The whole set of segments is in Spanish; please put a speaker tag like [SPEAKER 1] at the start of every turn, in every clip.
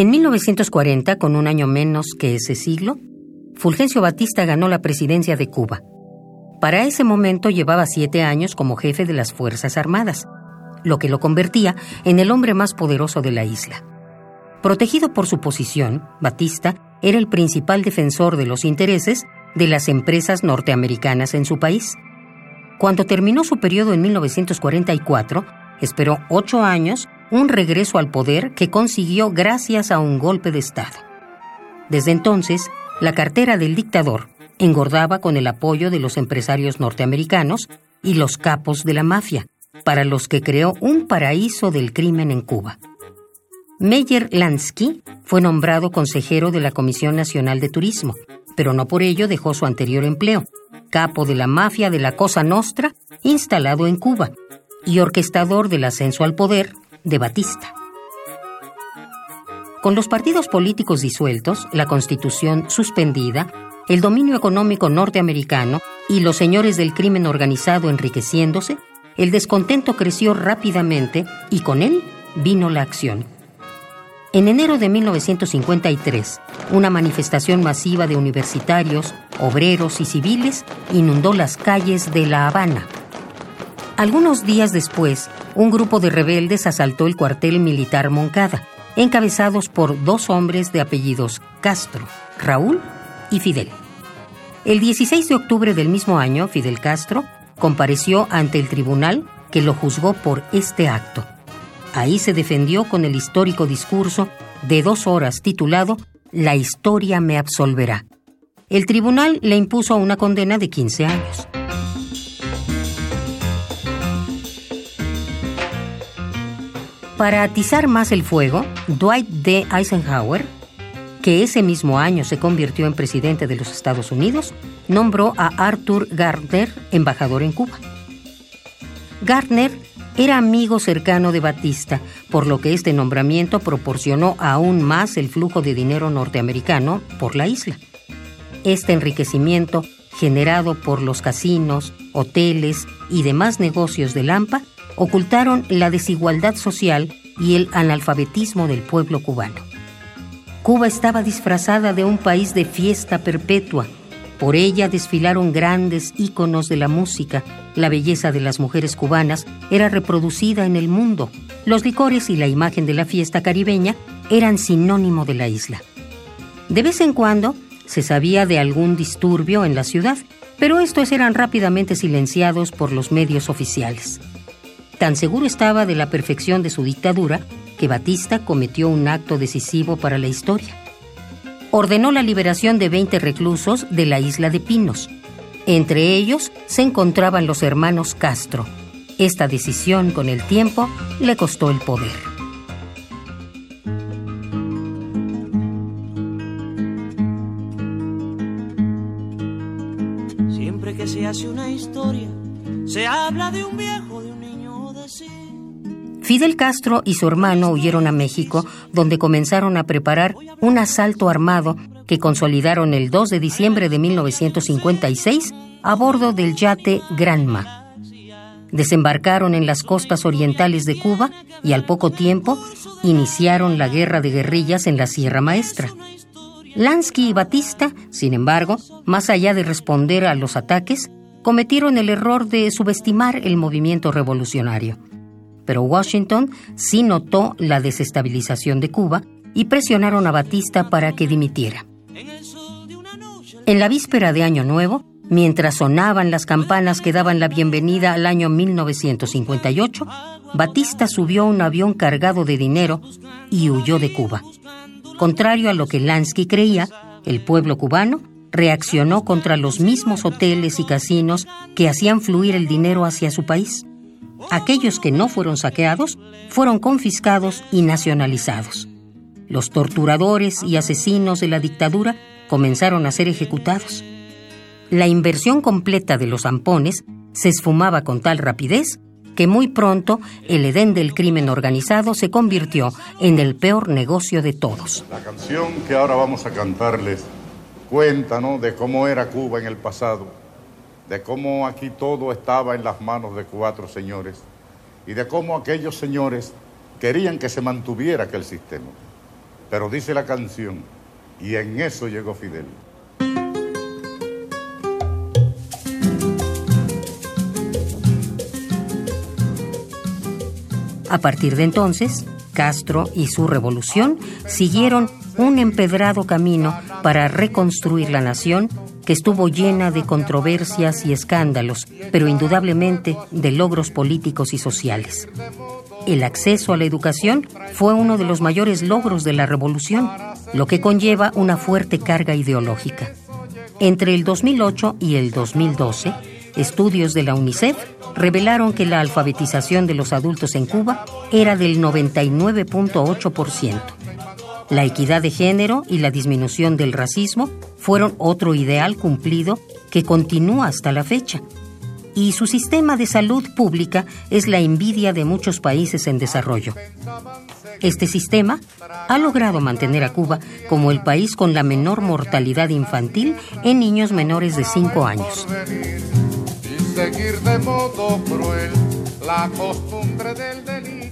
[SPEAKER 1] En 1940, con un año menos que ese siglo, Fulgencio Batista ganó la presidencia de Cuba. Para ese momento llevaba siete años como jefe de las Fuerzas Armadas, lo que lo convertía en el hombre más poderoso de la isla. Protegido por su posición, Batista era el principal defensor de los intereses de las empresas norteamericanas en su país. Cuando terminó su periodo en 1944, esperó ocho años un regreso al poder que consiguió gracias a un golpe de Estado. Desde entonces, la cartera del dictador engordaba con el apoyo de los empresarios norteamericanos y los capos de la mafia, para los que creó un paraíso del crimen en Cuba. Meyer Lansky fue nombrado consejero de la Comisión Nacional de Turismo, pero no por ello dejó su anterior empleo, capo de la mafia de la Cosa Nostra, instalado en Cuba, y orquestador del ascenso al poder de Batista. Con los partidos políticos disueltos, la constitución suspendida, el dominio económico norteamericano y los señores del crimen organizado enriqueciéndose, el descontento creció rápidamente y con él vino la acción. En enero de 1953, una manifestación masiva de universitarios, obreros y civiles inundó las calles de La Habana. Algunos días después, un grupo de rebeldes asaltó el cuartel militar Moncada, encabezados por dos hombres de apellidos Castro, Raúl y Fidel. El 16 de octubre del mismo año, Fidel Castro compareció ante el tribunal que lo juzgó por este acto. Ahí se defendió con el histórico discurso de dos horas titulado La historia me absolverá. El tribunal le impuso una condena de 15 años. Para atizar más el fuego, Dwight D. Eisenhower, que ese mismo año se convirtió en presidente de los Estados Unidos, nombró a Arthur Gardner embajador en Cuba. Gardner era amigo cercano de Batista, por lo que este nombramiento proporcionó aún más el flujo de dinero norteamericano por la isla. Este enriquecimiento, generado por los casinos, hoteles y demás negocios de Lampa, ocultaron la desigualdad social y el analfabetismo del pueblo cubano. Cuba estaba disfrazada de un país de fiesta perpetua, por ella desfilaron grandes íconos de la música. La belleza de las mujeres cubanas era reproducida en el mundo. Los licores y la imagen de la fiesta caribeña eran sinónimo de la isla. De vez en cuando se sabía de algún disturbio en la ciudad, pero estos eran rápidamente silenciados por los medios oficiales. Tan seguro estaba de la perfección de su dictadura que Batista cometió un acto decisivo para la historia ordenó la liberación de 20 reclusos de la isla de Pinos. Entre ellos se encontraban los hermanos Castro. Esta decisión con el tiempo le costó el poder.
[SPEAKER 2] Siempre que se hace una historia, se habla de un viejo, de un niño
[SPEAKER 1] Fidel Castro y su hermano huyeron a México, donde comenzaron a preparar un asalto armado que consolidaron el 2 de diciembre de 1956 a bordo del yate Granma. Desembarcaron en las costas orientales de Cuba y al poco tiempo iniciaron la guerra de guerrillas en la Sierra Maestra. Lansky y Batista, sin embargo, más allá de responder a los ataques, cometieron el error de subestimar el movimiento revolucionario pero Washington sí notó la desestabilización de Cuba y presionaron a Batista para que dimitiera. En la víspera de Año Nuevo, mientras sonaban las campanas que daban la bienvenida al año 1958, Batista subió a un avión cargado de dinero y huyó de Cuba. Contrario a lo que Lansky creía, el pueblo cubano reaccionó contra los mismos hoteles y casinos que hacían fluir el dinero hacia su país. Aquellos que no fueron saqueados fueron confiscados y nacionalizados. Los torturadores y asesinos de la dictadura comenzaron a ser ejecutados. La inversión completa de los zampones se esfumaba con tal rapidez que muy pronto el Edén del crimen organizado se convirtió en el peor negocio de todos.
[SPEAKER 3] La canción que ahora vamos a cantarles cuenta de cómo era Cuba en el pasado de cómo aquí todo estaba en las manos de cuatro señores y de cómo aquellos señores querían que se mantuviera aquel sistema. Pero dice la canción, y en eso llegó Fidel.
[SPEAKER 1] A partir de entonces, Castro y su revolución siguieron un empedrado camino para reconstruir la nación que estuvo llena de controversias y escándalos, pero indudablemente de logros políticos y sociales. El acceso a la educación fue uno de los mayores logros de la revolución, lo que conlleva una fuerte carga ideológica. Entre el 2008 y el 2012, estudios de la UNICEF revelaron que la alfabetización de los adultos en Cuba era del 99.8%. La equidad de género y la disminución del racismo fueron otro ideal cumplido que continúa hasta la fecha. Y su sistema de salud pública es la envidia de muchos países en desarrollo. Este sistema ha logrado mantener a Cuba como el país con la menor mortalidad infantil en niños menores de 5 años.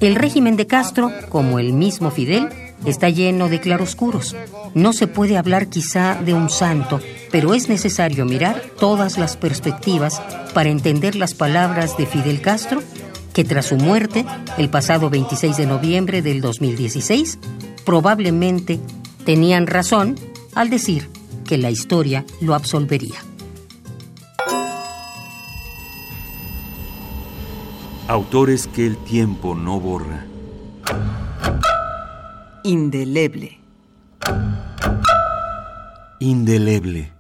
[SPEAKER 1] El régimen de Castro, como el mismo Fidel, está lleno de claroscuros. No se puede hablar quizá de un santo, pero es necesario mirar todas las perspectivas para entender las palabras de Fidel Castro, que tras su muerte, el pasado 26 de noviembre del 2016, probablemente tenían razón al decir que la historia lo absolvería.
[SPEAKER 4] Autores que el tiempo no borra
[SPEAKER 5] Indeleble.
[SPEAKER 4] Indeleble.